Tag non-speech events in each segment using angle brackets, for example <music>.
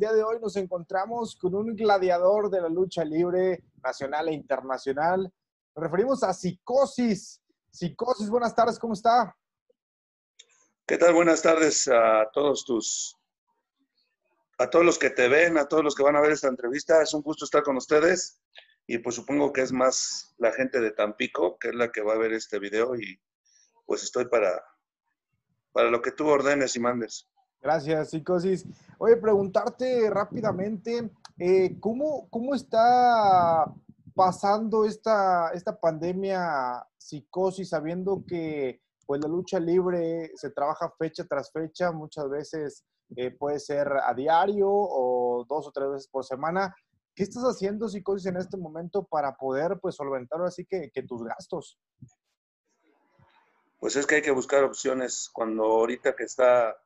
día de hoy nos encontramos con un gladiador de la lucha libre nacional e internacional. Nos referimos a Psicosis. Psicosis, buenas tardes, ¿cómo está? ¿Qué tal? Buenas tardes a todos tus, a todos los que te ven, a todos los que van a ver esta entrevista. Es un gusto estar con ustedes y pues supongo que es más la gente de Tampico, que es la que va a ver este video y pues estoy para, para lo que tú ordenes y mandes. Gracias, psicosis. Oye, preguntarte rápidamente, eh, ¿cómo, ¿cómo está pasando esta, esta pandemia psicosis, sabiendo que pues la lucha libre se trabaja fecha tras fecha, muchas veces eh, puede ser a diario o dos o tres veces por semana. ¿Qué estás haciendo, psicosis, en este momento para poder pues solventar así que, que tus gastos? Pues es que hay que buscar opciones cuando ahorita que está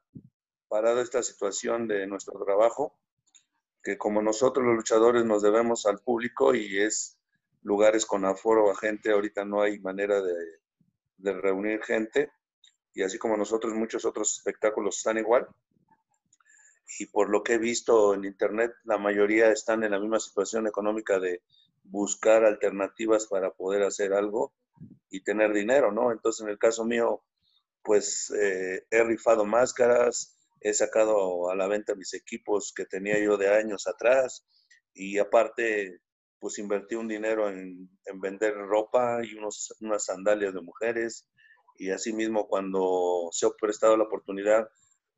parada esta situación de nuestro trabajo, que como nosotros los luchadores nos debemos al público y es lugares con aforo a gente, ahorita no hay manera de, de reunir gente y así como nosotros muchos otros espectáculos están igual. Y por lo que he visto en internet, la mayoría están en la misma situación económica de buscar alternativas para poder hacer algo y tener dinero, ¿no? Entonces, en el caso mío, pues eh, he rifado máscaras, he sacado a la venta mis equipos que tenía yo de años atrás y aparte pues invertí un dinero en, vender ropa y unos, unas sandalias de mujeres y asimismo cuando se ha prestado la oportunidad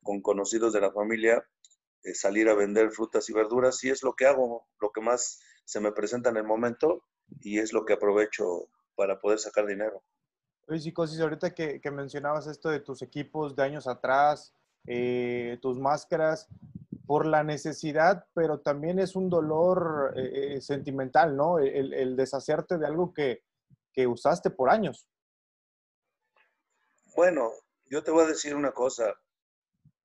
con conocidos de la familia eh, salir a vender frutas y verduras y es lo que hago, lo que más se me presenta en el momento y es lo que aprovecho para poder sacar dinero. Oye, Psicosis, ahorita que, que mencionabas esto de tus equipos de años atrás, eh, tus máscaras por la necesidad, pero también es un dolor eh, eh, sentimental, ¿no? El, deshacerte de algo que, que usaste por años. Bueno, yo te voy a decir una cosa.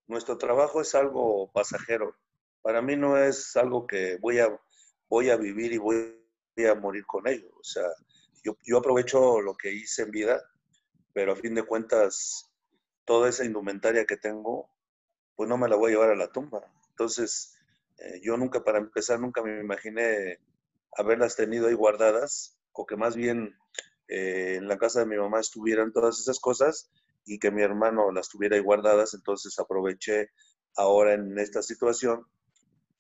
Nuestro trabajo es algo pasajero. Para mí no es algo que voy a, voy a vivir y voy a morir con ello. O sea, yo aprovecho lo que hice en vida, pero a fin de cuentas toda esa indumentaria que tengo, pues no me la voy a llevar a la tumba. Entonces, eh, yo nunca, para empezar, nunca me imaginé haberlas tenido ahí guardadas, o que más bien eh, en la casa de mi mamá estuvieran todas esas cosas y que mi hermano las tuviera ahí guardadas. Entonces aproveché ahora en esta situación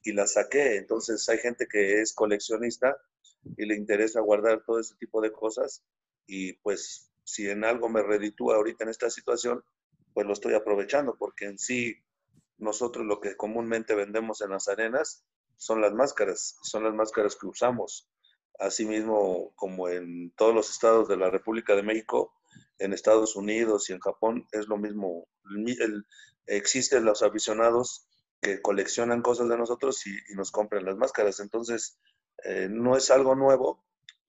y las saqué. Entonces hay gente que es coleccionista y le interesa guardar todo ese tipo de cosas y pues si en algo me reditúa ahorita en esta situación, pues lo estoy aprovechando, porque en sí nosotros lo que comúnmente vendemos en las arenas son las máscaras, son las máscaras que usamos. Asimismo, como en todos los estados de la República de México, en Estados Unidos y en Japón es lo mismo. existen los aficionados que coleccionan cosas de nosotros y, nos compran las máscaras. Entonces, eh, no es algo nuevo,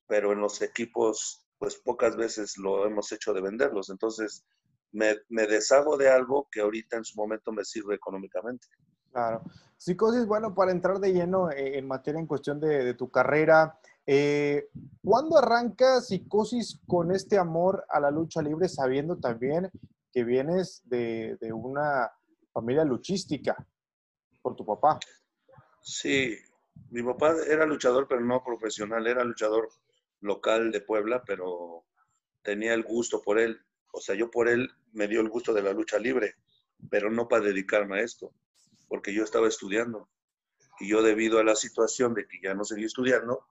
pero en los equipos, pues pocas veces lo hemos hecho de venderlos. Entonces, me, deshago de algo que ahorita en su momento me sirve económicamente. Claro. Psicosis, bueno, para entrar de lleno eh, en materia en cuestión de, tu carrera, eh, ¿cuándo arranca Psicosis con este amor a la lucha libre, sabiendo también que vienes de, de una familia luchística por tu papá? Sí, mi papá era luchador, pero no profesional, era luchador local de Puebla, pero tenía el gusto por él. O sea, yo por él me dio el gusto de la lucha libre, pero no para dedicarme a esto, porque yo estaba estudiando. Y yo debido a la situación de que ya no seguí estudiando,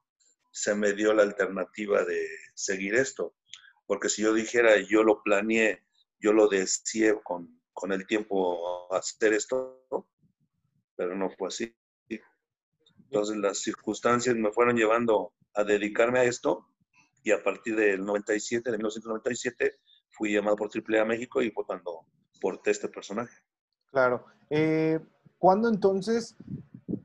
se me dio la alternativa de seguir esto. Porque si yo dijera, yo lo planeé, yo lo deseé con, con el tiempo hacer esto, pero no fue así. Entonces las circunstancias me fueron llevando a dedicarme a esto y a partir del 97, de 1997, fui llamado por AAA México y fue cuando porté este personaje. Claro. Eh, ¿Cuándo entonces,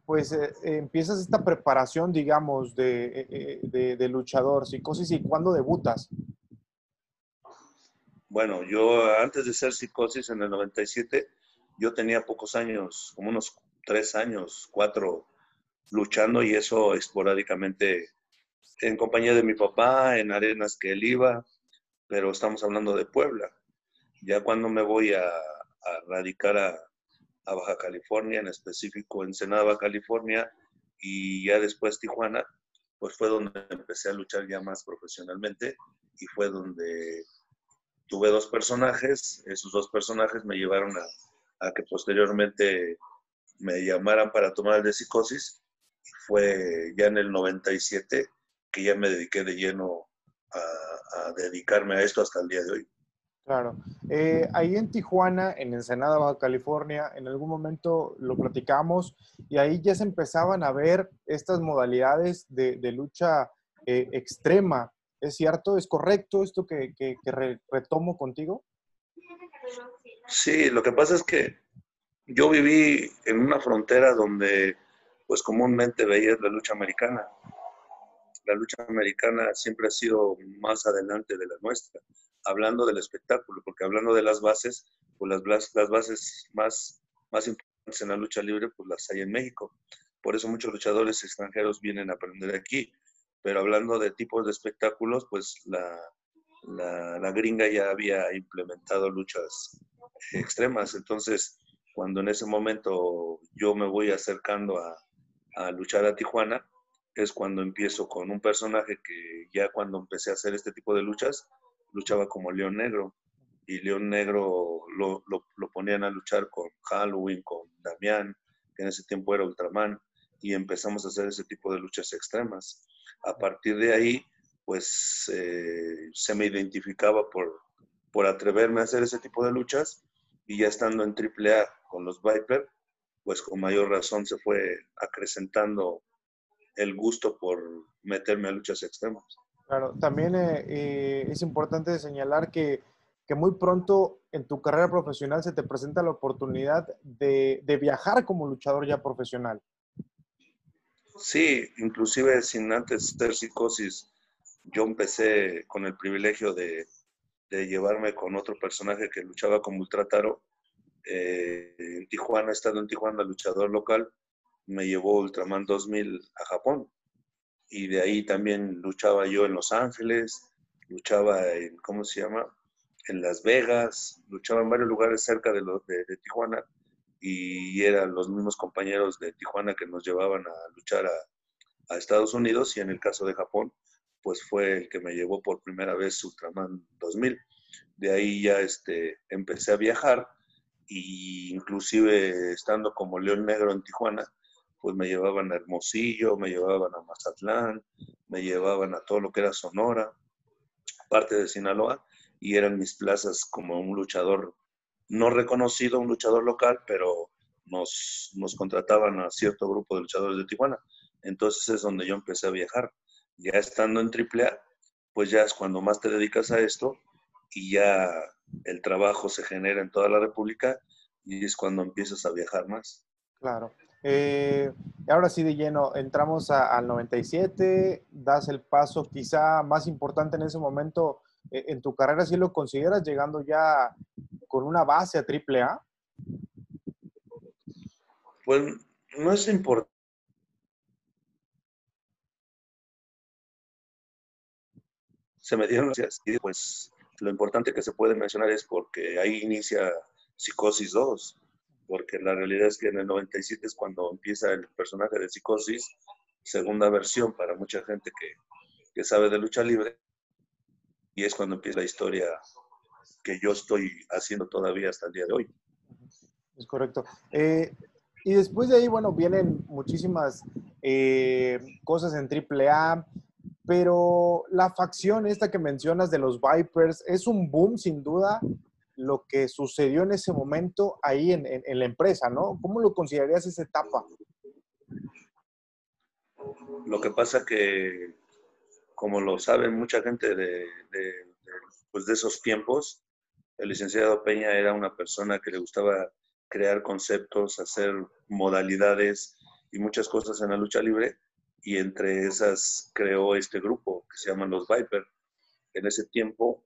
pues, eh, empiezas esta preparación, digamos, de, eh, de, de, luchador, psicosis, y cuándo debutas? Bueno, yo antes de ser psicosis en el 97, yo tenía pocos años, como unos tres años, cuatro, luchando y eso esporádicamente en compañía de mi papá, en arenas que él iba, pero estamos hablando de Puebla. Ya cuando me voy a, radicar a, Baja California, en específico Ensenada, California, y ya después Tijuana, pues fue donde empecé a luchar ya más profesionalmente y fue donde tuve dos personajes, esos dos personajes me llevaron a, que posteriormente me llamaran para tomar el de psicosis. Fue ya en el 97 que ya me dediqué de lleno a, a dedicarme a esto hasta el día de hoy. Claro. Eh, ahí en Tijuana, en Ensenada, Baja California, en algún momento lo platicamos y ahí ya se empezaban a ver estas modalidades de, lucha eh, extrema. ¿Es cierto? ¿Es correcto esto que, retomo contigo? Sí, lo que pasa es que yo viví en una frontera donde pues comúnmente veías la lucha americana. La lucha americana siempre ha sido más adelante de la nuestra hablando del espectáculo, porque hablando de las bases, pues las, las bases más, más importantes en la lucha libre, pues las hay en México. Por eso muchos luchadores extranjeros vienen a aprender aquí. Pero hablando de tipos de espectáculos, pues la, la, gringa ya había implementado luchas extremas. Entonces, cuando en ese momento yo me voy acercando a, a luchar a Tijuana, es cuando empiezo con un personaje que ya cuando empecé a hacer este tipo de luchas, luchaba como León Negro y León Negro lo, lo, ponían a luchar con Halloween, con Damián, que en ese tiempo era Ultraman, y empezamos a hacer ese tipo de luchas extremas. A partir de ahí, pues eh, se me identificaba por, por atreverme a hacer ese tipo de luchas y ya estando en AAA con los Viper, pues con mayor razón se fue acrecentando el gusto por meterme a luchas extremas. Claro, también eh, eh, es importante señalar que, muy pronto en tu carrera profesional se te presenta la oportunidad de, viajar como luchador ya profesional. Sí, inclusive sin antes ser psicosis, yo empecé con el privilegio de, llevarme con otro personaje que luchaba como Ultrataro. Eh, en Tijuana, estando en Tijuana, luchador local, me llevó Ultraman 2000 a Japón y de ahí también luchaba yo en Los Ángeles, luchaba en, ¿cómo se llama? En Las Vegas, luchaba en varios lugares cerca de, de, Tijuana y eran los mismos compañeros de Tijuana que nos llevaban a luchar a, a, Estados Unidos y en el caso de Japón, pues fue el que me llevó por primera vez Ultraman 2000. De ahí ya este, empecé a viajar y inclusive estando como León Negro en Tijuana, pues me llevaban a Hermosillo, me llevaban a Mazatlán, me llevaban a todo lo que era Sonora, parte de Sinaloa, y eran mis plazas como un luchador no reconocido, un luchador local, pero nos, nos contrataban a cierto grupo de luchadores de Tijuana. Entonces es donde yo empecé a viajar. Ya estando en AAA, pues ya es cuando más te dedicas a esto y ya el trabajo se genera en toda la República y es cuando empiezas a viajar más. Claro. Eh, ahora sí de lleno, entramos al 97, das el paso quizá más importante en ese momento eh, en tu carrera, si lo consideras llegando ya con una base a triple A. Pues no es importante. Se me dieron y pues lo importante que se puede mencionar es porque ahí inicia Psicosis 2 porque la realidad es que en el 97 es cuando empieza el personaje de Psicosis, segunda versión para mucha gente que, que sabe de lucha libre, y es cuando empieza la historia que yo estoy haciendo todavía hasta el día de hoy. Es correcto. Eh, y después de ahí, bueno, vienen muchísimas eh, cosas en AAA, pero la facción esta que mencionas de los Vipers es un boom sin duda lo que sucedió en ese momento ahí en, la empresa, ¿no? ¿Cómo lo considerarías esa etapa? Lo que pasa que, como lo sabe mucha gente de, pues de esos tiempos, el licenciado Peña era una persona que le gustaba crear conceptos, hacer modalidades y muchas cosas en la lucha libre y entre esas creó este grupo que se llaman los Viper. En ese tiempo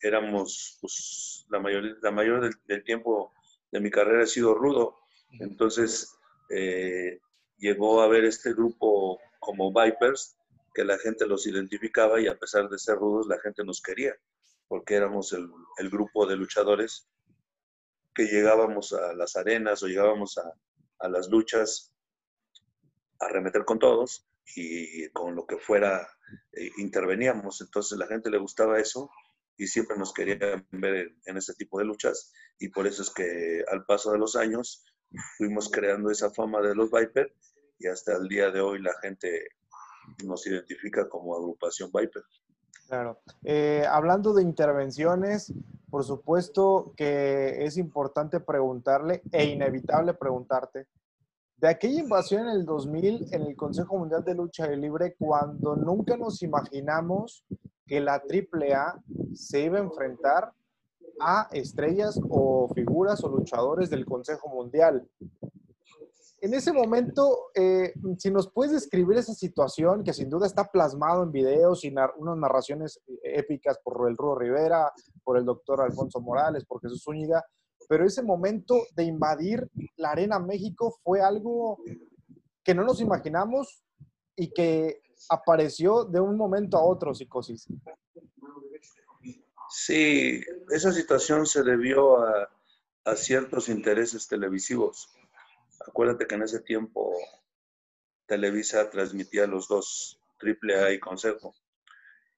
éramos, pues, la mayor, la mayor del, tiempo de mi carrera ha sido rudo. Entonces, eh, llegó a ver este grupo como Vipers, que la gente los identificaba y a pesar de ser rudos, la gente nos quería, porque éramos el, el grupo de luchadores que llegábamos a las arenas o llegábamos a, a las luchas a remeter con todos y con lo que fuera eh, interveníamos. Entonces la gente le gustaba eso y siempre nos querían ver en, ese tipo de luchas y por eso es que al paso de los años fuimos creando esa fama de los Viper y hasta el día de hoy la gente nos identifica como agrupación Viper. Claro. Eh, hablando de intervenciones, por supuesto que es importante preguntarle e inevitable preguntarte, de aquella invasión en el 2000 en el Consejo Mundial de Lucha Libre, cuando nunca nos imaginamos que la AAA se iba a enfrentar a estrellas o figuras o luchadores del Consejo Mundial. En ese momento, eh, si nos puedes describir esa situación, que sin duda está plasmado en videos y unas narraciones épicas por el Rudo Rivera, por el doctor Alfonso Morales, por Jesús Zúñiga, pero ese momento de invadir la Arena México fue algo que no nos imaginamos y que apareció de un momento a otro, psicosis. Sí, esa situación se debió a, a ciertos intereses televisivos Acuérdate que en ese tiempo Televisa transmitía los dos, AAA y Consejo,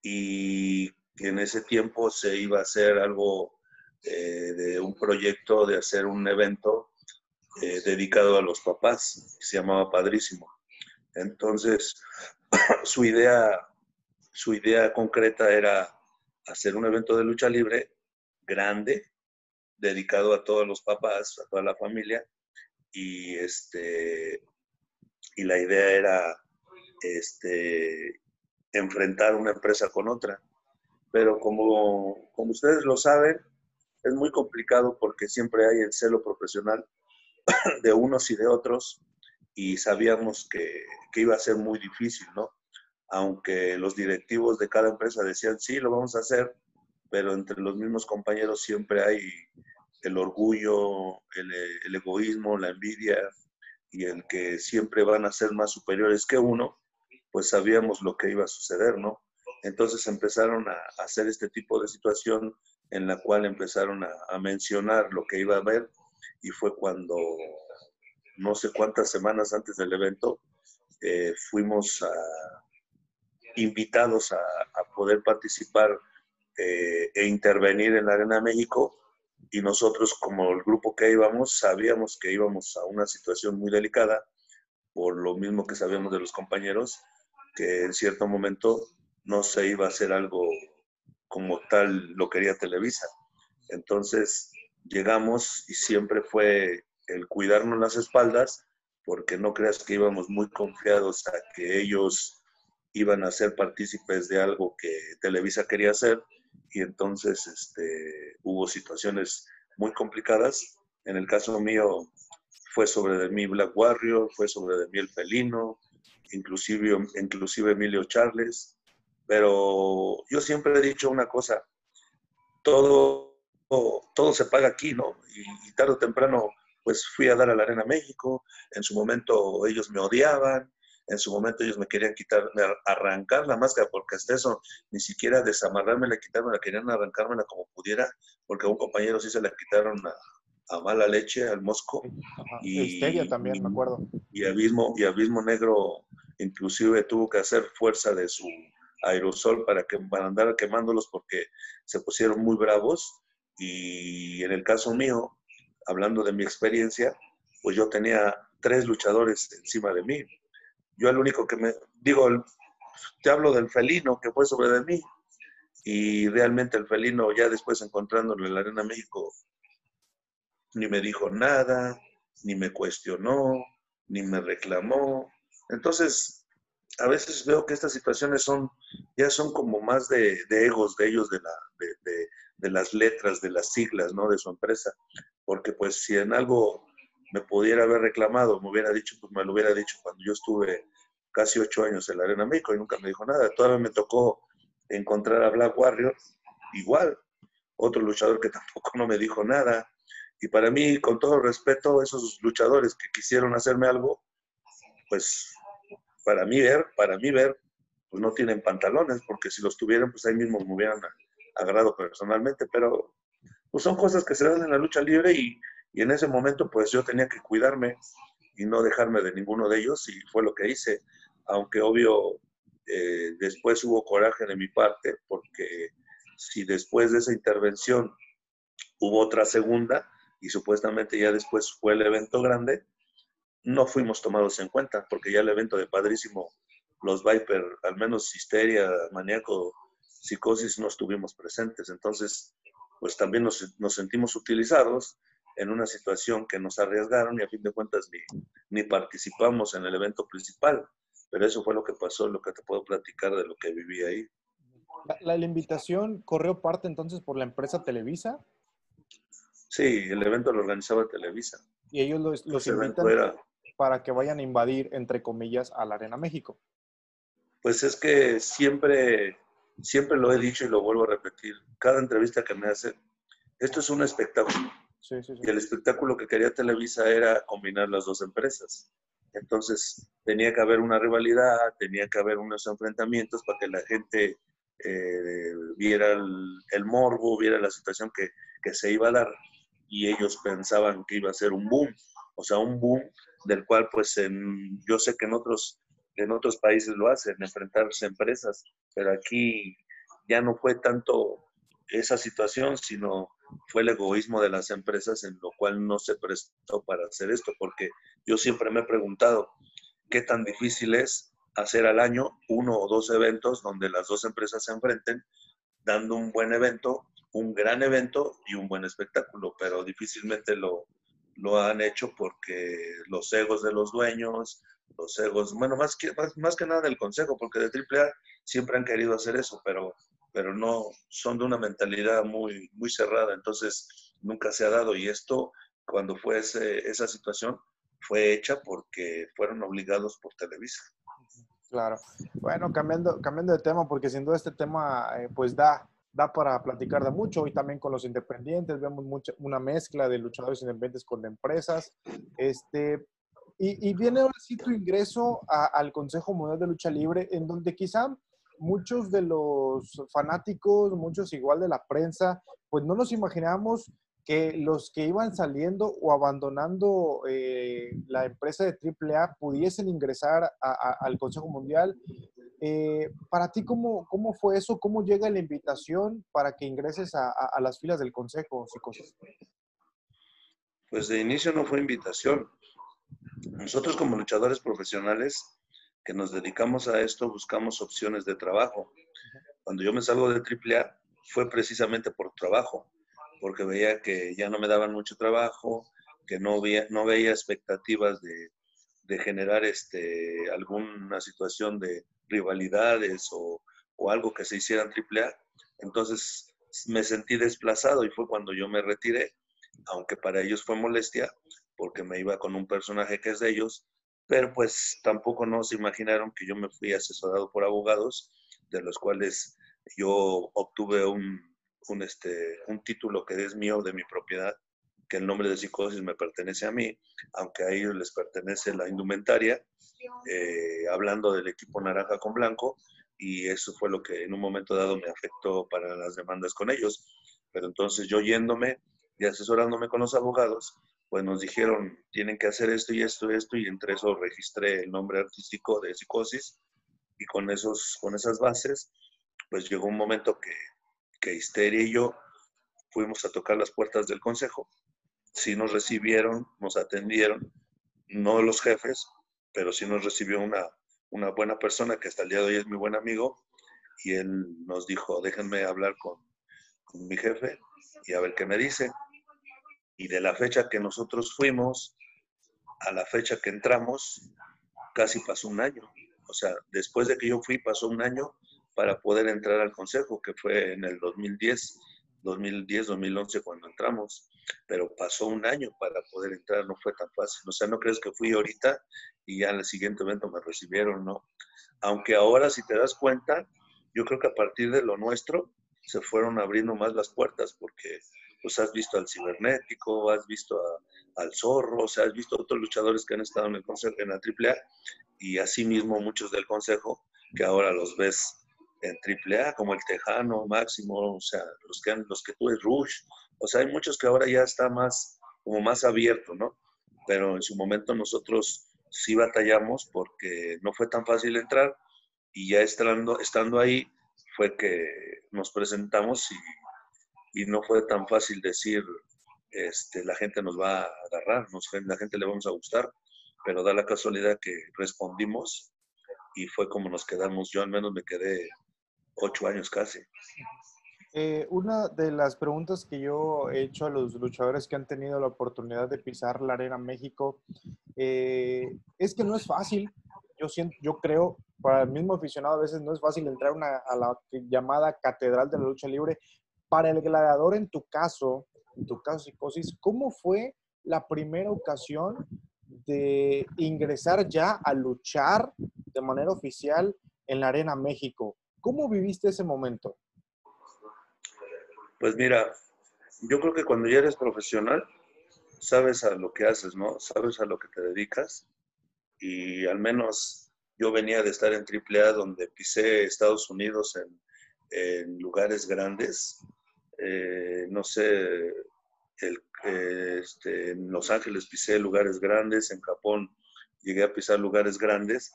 y que en ese tiempo se iba a hacer algo eh, de un proyecto de hacer un evento eh, dedicado a los papás, que se llamaba Padrísimo. Entonces, <clears throat> su idea, su idea concreta era hacer un evento de lucha libre grande, dedicado a todos los papás, a toda la familia, y este y la idea era este enfrentar una empresa con otra. Pero como, como ustedes lo saben, es muy complicado porque siempre hay el celo profesional <clears throat> de unos y de otros y sabíamos que, que, iba a ser muy difícil, ¿no? Aunque los directivos de cada empresa decían, sí, lo vamos a hacer, pero entre los mismos compañeros siempre hay el orgullo, el, egoísmo, la envidia y el que siempre van a ser más superiores que uno, pues sabíamos lo que iba a suceder, ¿no? Entonces empezaron a, hacer este tipo de situación en la cual empezaron a, mencionar lo que iba a haber y fue cuando, no sé cuántas semanas antes del evento, eh, fuimos invitados a, poder participar eh, e intervenir en la Arena México y nosotros como el grupo que íbamos sabíamos que íbamos a una situación muy delicada, por lo mismo que sabíamos de los compañeros, que en cierto momento no se iba a hacer algo como tal lo quería Televisa. Entonces llegamos y siempre fue el cuidarnos las espaldas, porque no creas que íbamos muy confiados a que ellos iban a ser partícipes de algo que Televisa quería hacer, y entonces este, hubo situaciones muy complicadas. En el caso mío fue sobre de mí Black Warrior, fue sobre de mí el felino, inclusive, inclusive Emilio Charles, pero yo siempre he dicho una cosa, todo, todo, se paga aquí, ¿no? Y, y tarde o temprano pues fui a dar a la Arena México, en su momento ellos me odiaban, en su momento ellos me querían quitar, arrancar la máscara, porque hasta eso, ni siquiera desamarrármela, la querían arrancármela como pudiera, porque a un compañero sí se la quitaron a, mala leche, al mosco. y también, me acuerdo. Y Abismo, y Abismo Negro inclusive tuvo que hacer fuerza de su aerosol para, que, para andar quemándolos porque se pusieron muy bravos. Y en el caso mío, hablando de mi experiencia, pues yo tenía tres luchadores encima de mí yo el único que me, digo, te hablo del felino que fue sobre de mí, y realmente el felino ya después encontrándolo en la Arena México, ni me dijo nada, ni me cuestionó, ni me reclamó. Entonces, a veces veo que estas situaciones son, ya son como más de, egos de ellos, de, la, de, de, las letras, de las siglas, ¿no? De su empresa. Porque pues si en algo me pudiera haber reclamado, me hubiera dicho, pues me lo hubiera dicho cuando yo estuve casi ocho años en la Arena México y nunca me dijo nada. Todavía me tocó encontrar a Black Warrior, igual, otro luchador que <laughs> tampoco no me dijo nada. Y para mí, con todo respeto, esos luchadores que quisieron hacerme algo, pues para mí ver, para mí ver, pues no tienen pantalones, porque si los tuvieran, pues ahí mismo me hubieran agarrado personalmente, pero pues son cosas que se dan en la lucha libre y, y en ese momento pues yo tenía que cuidarme y no dejarme de ninguno de ellos y fue lo que hice, aunque obvio eh, después hubo coraje de mi parte porque si después de esa intervención hubo otra segunda y supuestamente ya después fue el evento grande, no fuimos tomados en cuenta porque ya el evento de Padrísimo, los Viper, al menos Histeria, Maníaco, Psicosis, no estuvimos presentes. Entonces, pues también nos, nos sentimos utilizados en una situación que nos arriesgaron y a fin de cuentas ni, ni participamos en el evento principal. Pero eso fue lo que pasó, lo que te puedo platicar de lo que viví ahí. ¿La, la invitación corrió parte entonces por la empresa Televisa? Sí, el evento lo organizaba Televisa. Y ellos los, los invitan era... para que vayan a invadir, entre comillas, a la Arena México. Pues es que siempre, siempre lo he dicho y lo vuelvo a repetir. Cada entrevista que me hacen, esto es un espectáculo. Sí, sí, sí. Y el espectáculo que quería Televisa era combinar las dos empresas. Entonces tenía que haber una rivalidad, tenía que haber unos enfrentamientos para que la gente eh, viera el, el, morbo, viera la situación que, que, se iba a dar y ellos pensaban que iba a ser un boom, o sea, un boom del cual pues yo sé que en otros, en otros países lo hacen, enfrentarse empresas, pero aquí ya no fue tanto esa situación, sino fue el egoísmo de las empresas en lo cual no se prestó para hacer esto, porque yo siempre me he preguntado qué tan difícil es hacer al año uno o dos eventos donde las dos empresas se enfrenten, dando un buen evento, un gran evento y un buen espectáculo, pero difícilmente lo, lo han hecho porque los egos de los dueños, los egos, bueno, más que, más, más que nada del consejo, porque de AAA siempre han querido hacer eso, pero pero no son de una mentalidad muy, muy cerrada, entonces nunca se ha dado. Y esto, cuando fue ese, esa situación, fue hecha porque fueron obligados por Televisa. Claro. Bueno, cambiando, cambiando de tema, porque sin duda este tema eh, pues da, da para platicar de mucho y también con los independientes, vemos mucha, una mezcla de luchadores independientes con empresas. Este, y, y viene ahora sí tu ingreso al Consejo Mundial de Lucha Libre, en donde quizá muchos de los fanáticos, muchos igual de la prensa, pues no nos imaginábamos que los que iban saliendo o abandonando eh, la empresa de AAA pudiesen ingresar a, a, al Consejo Mundial. Eh, para ti, ¿cómo, ¿cómo fue eso? ¿Cómo llega la invitación para que ingreses a, a las filas del Consejo, cosas? Pues de inicio no fue invitación. Nosotros como luchadores profesionales que nos dedicamos a esto buscamos opciones de trabajo. Cuando yo me salgo de AAA fue precisamente por trabajo, porque veía que ya no me daban mucho trabajo, que no veía, no veía expectativas de, de generar este, alguna situación de rivalidades o, o, algo que se hiciera en AAA. Entonces me sentí desplazado y fue cuando yo me retiré, aunque para ellos fue molestia, porque me iba con un personaje que es de ellos, pero pues tampoco nos imaginaron que yo me fui asesorado por abogados, de los cuales yo obtuve un, un, este, un título que es mío, de mi propiedad, que el nombre de psicosis me pertenece a mí, aunque a ellos les pertenece la indumentaria, eh, hablando del equipo naranja con blanco, y eso fue lo que en un momento dado me afectó para las demandas con ellos. Pero entonces yo yéndome y asesorándome con los abogados, pues nos dijeron, tienen que hacer esto y esto y esto, y entre eso registré el nombre artístico de Psicosis, y con, esos, con esas bases, pues llegó un momento que, que Histeria y yo fuimos a tocar las puertas del consejo. Sí nos recibieron, nos atendieron, no los jefes, pero sí nos recibió una, buena persona que hasta el día de hoy es mi buen amigo, y él nos dijo, déjenme hablar con, con mi jefe y a ver qué me dice. Y de la fecha que nosotros fuimos a la fecha que entramos, casi pasó un año. O sea, después de que yo fui, pasó un año para poder entrar al consejo, que fue en el 2010, 2010, 2011 cuando entramos. Pero pasó un año para poder entrar, no fue tan fácil. O sea, no crees que fui ahorita y ya en el siguiente evento me recibieron, ¿no? Aunque ahora, si te das cuenta, yo creo que a partir de lo nuestro se fueron abriendo más las puertas porque pues has visto al cibernético, has visto al zorro, o sea, has visto otros luchadores que han estado en el consejo, en la AAA, y asimismo muchos del consejo que ahora los ves en AAA, como el Tejano, Máximo, o sea, los que, los que es Rush, O sea, hay muchos que ahora ya está más, como más abierto, ¿no? Pero en su momento nosotros sí batallamos porque no fue tan fácil entrar y ya estando, estando ahí fue que nos presentamos y, y no fue tan fácil decir, este, la gente nos va a agarrar, la gente le vamos a gustar, pero da la casualidad que respondimos y fue como nos quedamos. Yo al menos me quedé ocho años casi. Eh, una de las preguntas que yo he hecho a los luchadores que han tenido la oportunidad de pisar la Arena México eh, es que no es fácil. Yo, siento, yo creo, para el mismo aficionado, a veces no es fácil entrar a la llamada catedral de la lucha libre. Para el gladiador, en tu caso, en tu caso, Psicosis, ¿cómo fue la primera ocasión de ingresar ya a luchar de manera oficial en la Arena México? ¿Cómo viviste ese momento? Pues mira, yo creo que cuando ya eres profesional, sabes a lo que haces, ¿no? Sabes a lo que te dedicas. Y al menos yo venía de estar en AAA, donde pisé Estados Unidos en, lugares grandes. Eh, no sé, este, en Los Ángeles pisé lugares grandes, en Japón llegué a pisar lugares grandes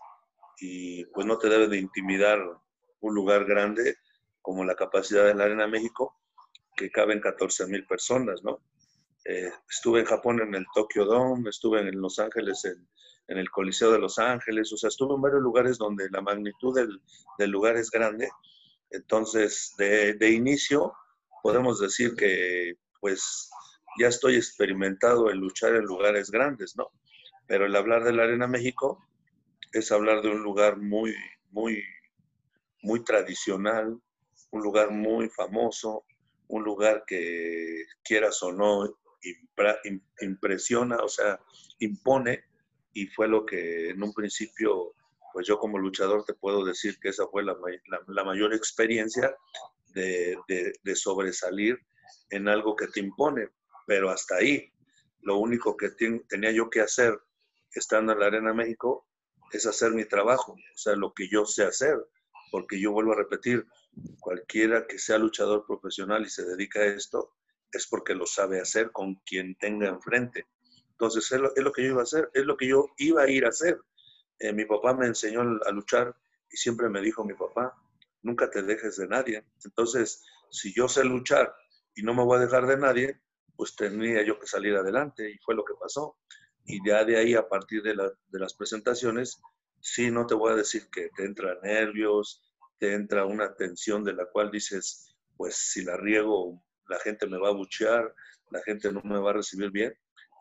y pues no te debe de intimidar un lugar grande como la capacidad de la Arena México, que caben 14 mil personas, ¿no? Eh, estuve en Japón en el Tokyo Dome, estuve en Los Ángeles en, el Coliseo de Los Ángeles, o sea, estuve en varios lugares donde la magnitud del, lugar es grande. Entonces, de, de, inicio, podemos decir que, pues, ya estoy experimentado en luchar en lugares grandes, ¿no? Pero el hablar de la Arena México es hablar de un lugar muy, muy, muy tradicional, un lugar muy famoso, un lugar que quieras o no impresiona, o sea, impone, y fue lo que en un principio, pues yo como luchador te puedo decir que esa fue la, mayor experiencia de, de, sobresalir en algo que te impone, pero hasta ahí. Lo único que tenía yo que hacer estando en la Arena México es hacer mi trabajo, o sea, lo que yo sé hacer, porque yo vuelvo a repetir, cualquiera que sea luchador profesional y se dedica a esto, es porque lo sabe hacer con quien tenga enfrente. Entonces, es lo, que yo iba a hacer, es lo que yo iba a ir a hacer. Eh, mi papá me enseñó a luchar y siempre me dijo mi papá, nunca te dejes de nadie. Entonces, si yo sé luchar y no me voy a dejar de nadie, pues tenía yo que salir adelante y fue lo que pasó. Y ya de ahí, a partir de, de las presentaciones, sí, no te voy a decir que te entra nervios, te entra una tensión de la cual dices, pues si la riego, la gente me va a buchear, la gente no me va a recibir bien.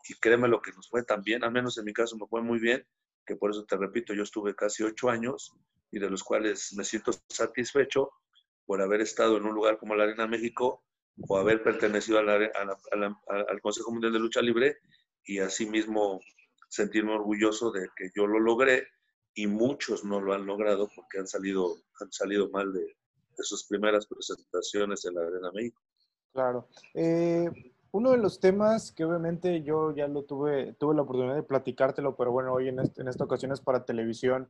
Y créeme lo que nos fue también, al menos en mi caso me fue muy bien, que por eso te repito, yo estuve casi ocho años y de los cuales me siento satisfecho por haber estado en un lugar como la Arena México o haber pertenecido al Consejo Mundial de Lucha Libre y asimismo sentirme orgulloso de que yo lo logré y muchos no lo han logrado porque han salido, han salido mal de, sus primeras presentaciones en la Arena México. Claro. Eh, uno de los temas que obviamente yo ya lo tuve, tuve la oportunidad de platicártelo, pero bueno, hoy en, esta ocasión es para televisión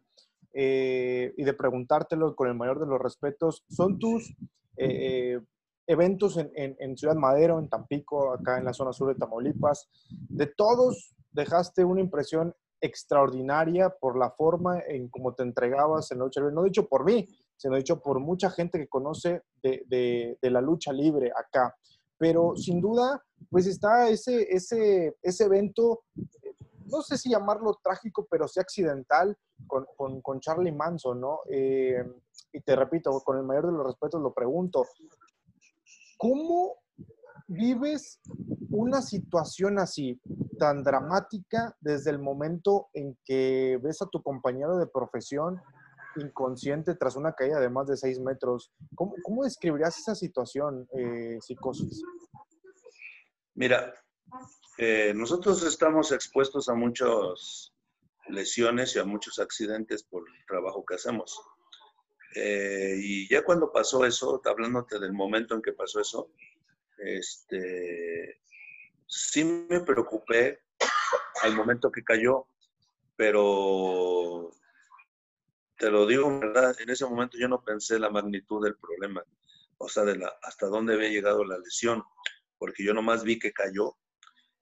eh, y de preguntártelo con el mayor de los respetos, son tus eh, eventos en, en, Ciudad Madero, en Tampico, acá en la zona sur de Tamaulipas. De todos dejaste una impresión extraordinaria por la forma en cómo te entregabas en la lucha libre. No dicho por mí, sino dicho por mucha gente que conoce de, de, de, la lucha libre acá. Pero sin duda, pues está ese, ese, ese evento, no sé si llamarlo trágico, pero sí accidental con, con, con Charlie Manson, ¿no? Eh, y te repito, con el mayor de los respetos lo pregunto, ¿cómo vives una situación así, tan dramática, desde el momento en que ves a tu compañero de profesión inconsciente tras una caída de más de seis metros? ¿Cómo, describirías esa situación, eh, psicosis? Mira, eh, nosotros estamos expuestos a muchas lesiones y a muchos accidentes por el trabajo que hacemos. Eh, y ya cuando pasó eso, hablándote del momento en que pasó eso, este, sí me preocupé al momento que cayó, pero te lo digo, ¿verdad? En ese momento yo no pensé la magnitud del problema, o sea, de la, hasta dónde había llegado la lesión, porque yo nomás vi que cayó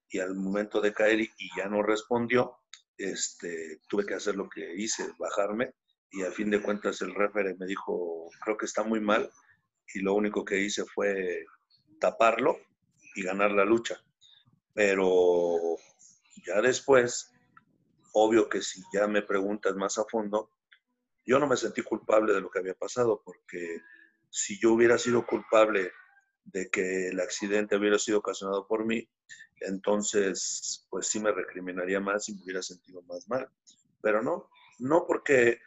y al momento de caer y, ya no respondió, este, tuve que hacer lo que hice, bajarme y a fin de cuentas el referee me dijo, creo que está muy mal y lo único que hice fue taparlo y ganar la lucha. Pero ya después, obvio que si ya me preguntas más a fondo, yo no me sentí culpable de lo que había pasado, porque si yo hubiera sido culpable de que el accidente hubiera sido ocasionado por mí, entonces pues sí me recriminaría más y me hubiera sentido más mal. Pero no, no porque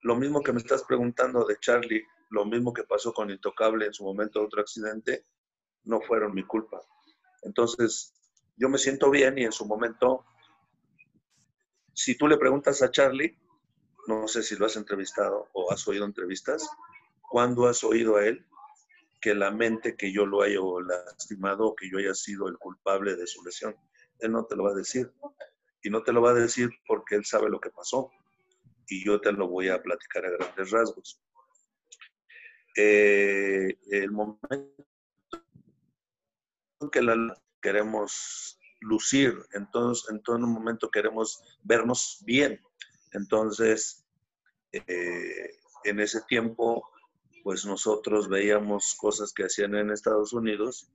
lo mismo que me estás preguntando de Charlie, lo mismo que pasó con Intocable en su momento, otro accidente, no fueron mi culpa. Entonces, yo me siento bien y en su momento, si tú le preguntas a Charlie, no sé si lo has entrevistado o has oído entrevistas, ¿cuándo has oído a él que lamente que yo lo haya lastimado o que yo haya sido el culpable de su lesión? Él no te lo va a decir. Y no te lo va a decir porque él sabe lo que pasó. Y yo te lo voy a platicar a grandes rasgos. Eh, el momento que la queremos lucir, entonces en todo momento queremos vernos bien. Entonces, eh, en ese tiempo, pues nosotros veíamos cosas que hacían en Estados Unidos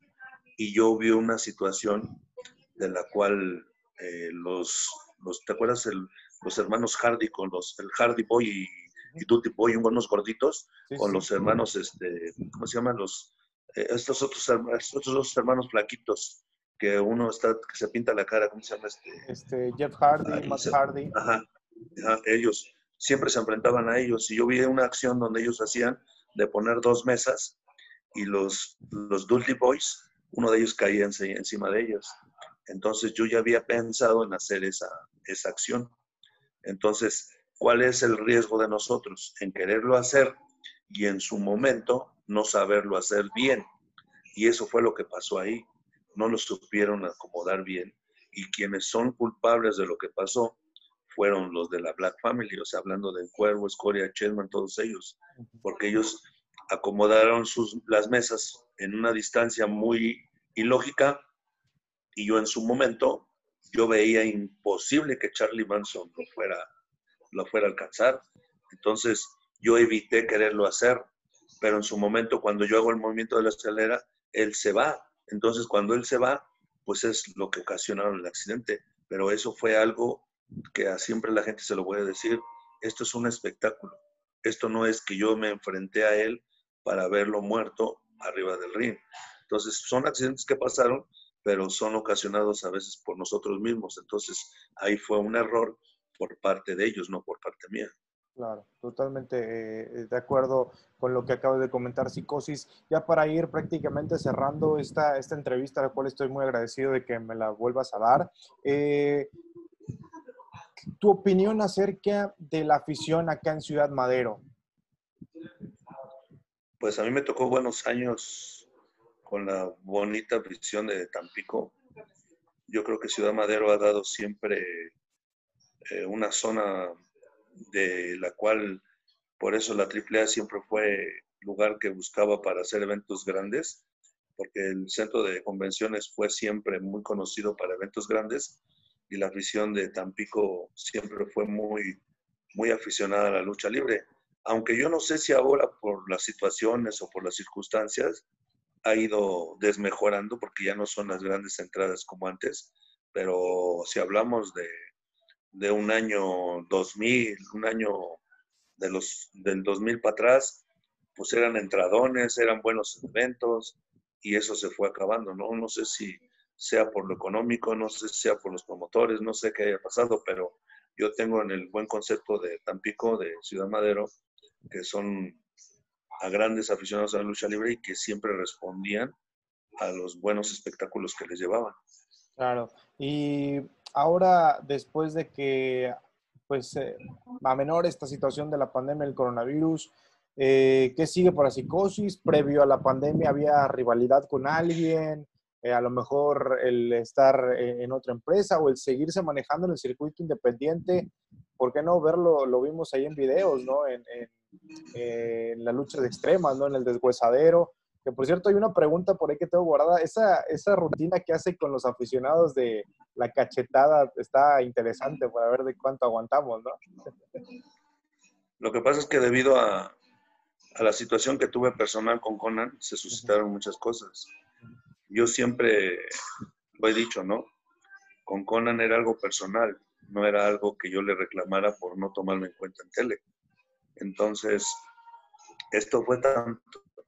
y yo vi una situación de la cual eh, los, los, ¿te acuerdas? los hermanos Hardy con los, el Hardy Boy y, y Duty Boy, unos gorditos, con los hermanos, este, ¿cómo se llaman? Los, estos, otros, estos dos hermanos flaquitos, que uno está, que se pinta la cara, ¿cómo se llama? Este, este Jeff Hardy, Matt Hardy. Ajá, ellos siempre se enfrentaban a ellos. Y yo vi una acción donde ellos hacían de poner dos mesas y los, los Dudley Boys, uno de ellos caía encima de ellos. Entonces yo ya había pensado en hacer esa, esa acción. Entonces, ¿cuál es el riesgo de nosotros? En quererlo hacer y en su momento no saberlo hacer bien. Y eso fue lo que pasó ahí. No lo supieron acomodar bien. Y quienes son culpables de lo que pasó fueron los de la Black Family, o sea, hablando de Cuervo, Escoria, Chessman, todos ellos, porque ellos acomodaron sus, las mesas en una distancia muy ilógica y yo en su momento, yo veía imposible que Charlie Manson lo fuera, lo fuera a alcanzar. Entonces, yo evité quererlo hacer, pero en su momento, cuando yo hago el movimiento de la escalera, él se va. Entonces, cuando él se va, pues es lo que ocasionaron el accidente. Pero eso fue algo que a siempre la gente se lo voy a decir, esto es un espectáculo. Esto no es que yo me enfrenté a él para verlo muerto arriba del ring. Entonces, son accidentes que pasaron, pero son ocasionados a veces por nosotros mismos. Entonces, ahí fue un error por parte de ellos, no por parte mía. Claro, totalmente eh, de acuerdo con lo que acabo de comentar, Psicosis. Ya para ir prácticamente cerrando esta, esta entrevista, a la cual estoy muy agradecido de que me la vuelvas a dar. Eh, tu opinión acerca de la afición acá en Ciudad Madero. Pues a mí me tocó buenos años con la bonita afición de Tampico. Yo creo que Ciudad Madero ha dado siempre eh, una zona de la cual, por eso la AAA siempre fue lugar que buscaba para hacer eventos grandes, porque el centro de convenciones fue siempre muy conocido para eventos grandes y la afición de Tampico siempre fue muy, muy aficionada a la lucha libre. Aunque yo no sé si ahora por las situaciones o por las circunstancias ha ido desmejorando porque ya no son las grandes entradas como antes, pero si hablamos de, de un año 2000, un año de los, del 2000 para atrás, pues eran entradones, eran buenos eventos y eso se fue acabando, ¿no? No sé si sea por lo económico, no sé si sea por los promotores, no sé qué haya pasado, pero yo tengo en el buen concepto de Tampico, de Ciudad Madero, que son a grandes aficionados a la lucha libre y que siempre respondían a los buenos espectáculos que les llevaban. Claro, y ahora después de que pues eh, a menor esta situación de la pandemia del coronavirus, eh, ¿qué sigue para psicosis? Previo a la pandemia había rivalidad con alguien, eh, a lo mejor el estar eh, en otra empresa o el seguirse manejando en el circuito independiente, ¿por qué no verlo? Lo vimos ahí en videos, ¿no? En, en, la lucha de extremas, ¿no? En el deshuesadero. Que por cierto, hay una pregunta por ahí que tengo guardada. Esa, esa rutina que hace con los aficionados de la cachetada está interesante para ver de cuánto aguantamos, ¿no? Lo que pasa es que debido a, a la situación que tuve personal con Conan, se suscitaron muchas cosas. Yo siempre lo he dicho, ¿no? Con Conan era algo personal, no era algo que yo le reclamara por no tomarme en cuenta en tele. Entonces, esto fue tan,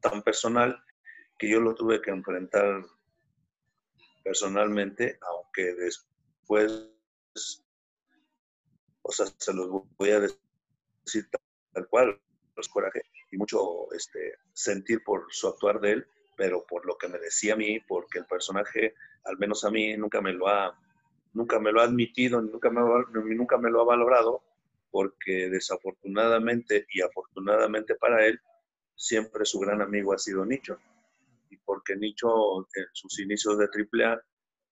tan personal que yo lo tuve que enfrentar personalmente, aunque después, o sea, se los voy a decir tal cual, los coraje y mucho este, sentir por su actuar de él, pero por lo que me decía a mí, porque el personaje, al menos a mí, nunca me lo ha, nunca me lo ha admitido, nunca me, nunca me lo ha valorado, porque desafortunadamente y afortunadamente para él, siempre su gran amigo ha sido Nicho. Y porque Nicho en sus inicios de AAA,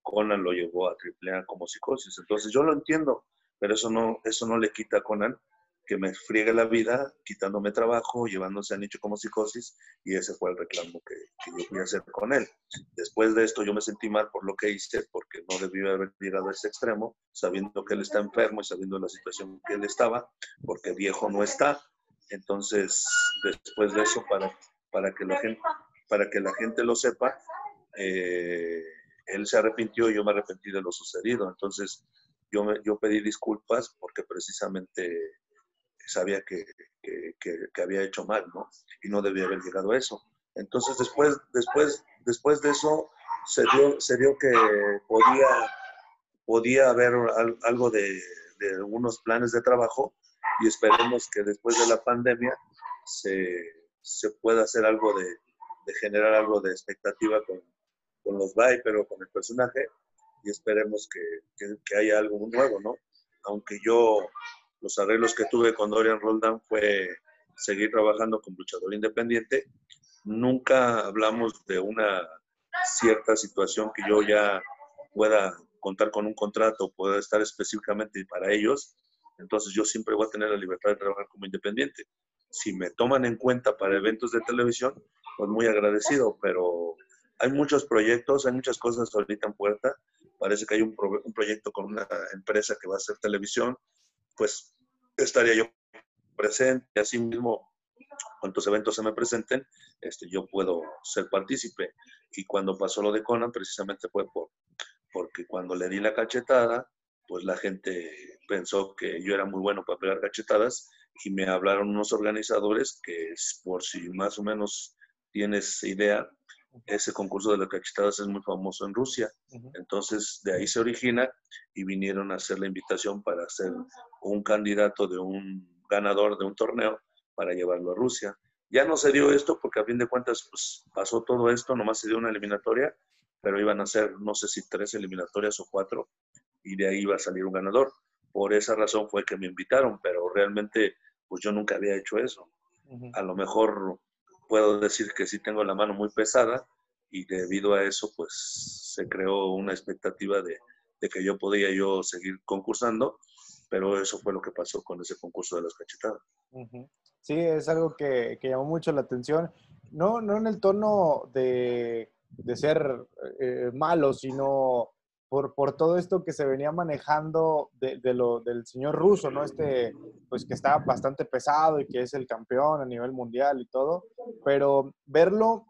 Conan lo llevó a AAA como psicosis. Entonces yo lo entiendo, pero eso no, eso no le quita a Conan que me friegue la vida quitándome trabajo, llevándose a Nicho como psicosis, y ese fue el reclamo que, yo fui a hacer con él. Después de esto yo me sentí mal por lo que hice, porque no debí haber llegado a ese extremo, sabiendo que él está enfermo y sabiendo la situación que él estaba, porque viejo no está. Entonces, después de eso, para, para, que, la gente, para que la gente lo sepa, eh, él se arrepintió y yo me arrepentí de lo sucedido. Entonces, yo, yo pedí disculpas porque precisamente sabía que, que, había hecho mal, ¿no? Y no debía haber llegado a eso. Entonces, después, después, después de eso, se dio, se dio que podía, podía haber algo de, de algunos planes de trabajo y esperemos que después de la pandemia se, se pueda hacer algo de, de, generar algo de expectativa con, con los Bay, pero con el personaje y esperemos que, que, que, haya algo nuevo, ¿no? Aunque yo los arreglos que tuve con Dorian Roldán fue seguir trabajando con luchador independiente. Nunca hablamos de una cierta situación que yo ya pueda contar con un contrato, pueda estar específicamente para ellos. Entonces yo siempre voy a tener la libertad de trabajar como independiente. Si me toman en cuenta para eventos de televisión, pues muy agradecido, pero hay muchos proyectos, hay muchas cosas ahorita en puerta. Parece que hay un, un proyecto con una empresa que va a hacer televisión, pues estaría yo presente. Así mismo, cuantos eventos se me presenten, este, yo puedo ser partícipe. Y cuando pasó lo de Conan, precisamente fue por, porque cuando le di la cachetada, pues la gente pensó que yo era muy bueno para pegar cachetadas y me hablaron unos organizadores que, por si más o menos tienes idea, ese concurso de las cachetadas es muy famoso en Rusia. Entonces, de ahí se origina y vinieron a hacer la invitación para ser un candidato de un ganador de un torneo para llevarlo a Rusia. Ya no se dio esto porque a fin de cuentas pues, pasó todo esto, nomás se dio una eliminatoria, pero iban a ser no sé si tres eliminatorias o cuatro y de ahí iba a salir un ganador. Por esa razón fue que me invitaron, pero realmente pues yo nunca había hecho eso. A lo mejor puedo decir que sí tengo la mano muy pesada y debido a eso pues se creó una expectativa de, que yo podía yo seguir concursando, pero eso fue lo que pasó con ese concurso de las cachetadas. Sí, es algo que, llamó mucho la atención, no, no en el tono de, ser eh, malo, sino por, por, todo esto que se venía manejando de, lo, del señor ruso, ¿no? Este, pues que está bastante pesado y que es el campeón a nivel mundial y todo, pero verlo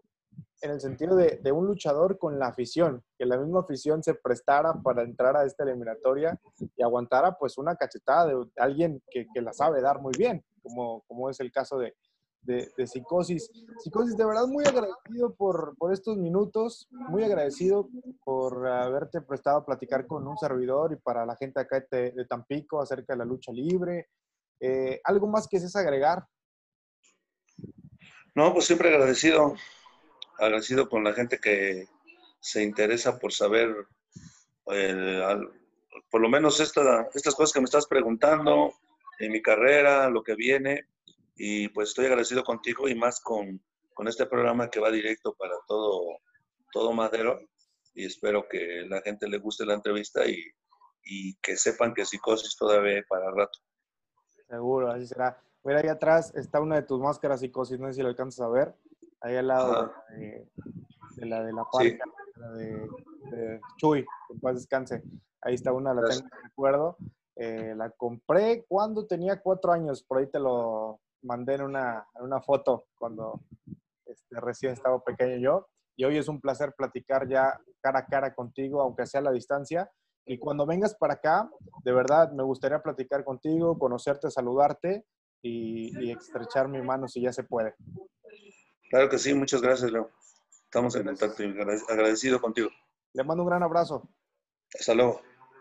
en el sentido de, de, un luchador con la afición, que la misma afición se prestara para entrar a esta eliminatoria y aguantara pues una cachetada de alguien que, que la sabe dar muy bien, como, como es el caso de, de, Psicosis. Psicosis, de verdad muy agradecido por, por, estos minutos, muy agradecido por haberte prestado a platicar con un servidor y para la gente acá de, Tampico acerca de la lucha libre. Eh, ¿Algo más que es agregar? No, pues siempre agradecido, agradecido con la gente que se interesa por saber, por lo menos esta, estas cosas que me estás preguntando, en mi carrera, lo que viene, y pues estoy agradecido contigo y más con, con este programa que va directo para todo, todo Madero y espero que la gente le guste la entrevista y, y que sepan que psicosis todavía para rato. Seguro, así será. Mira, ahí atrás está una de tus máscaras psicosis, no sé si lo alcanzas a ver. ahí al lado de, la de la parca, la de, Chuy, que paz descanse. Ahí está una, la tengo de recuerdo. Eh, la compré cuando tenía cuatro años, por ahí te lo mandé en una, en una foto cuando este, recién estaba pequeño yo. Y hoy es un placer platicar ya cara a cara contigo, aunque sea a la distancia. Y cuando vengas para acá, de verdad me gustaría platicar contigo, conocerte, saludarte y, estrechar mi mano si ya se puede. Claro que sí, muchas gracias, Leo. Estamos en contacto y agradecido contigo. Le mando un gran abrazo. Hasta luego.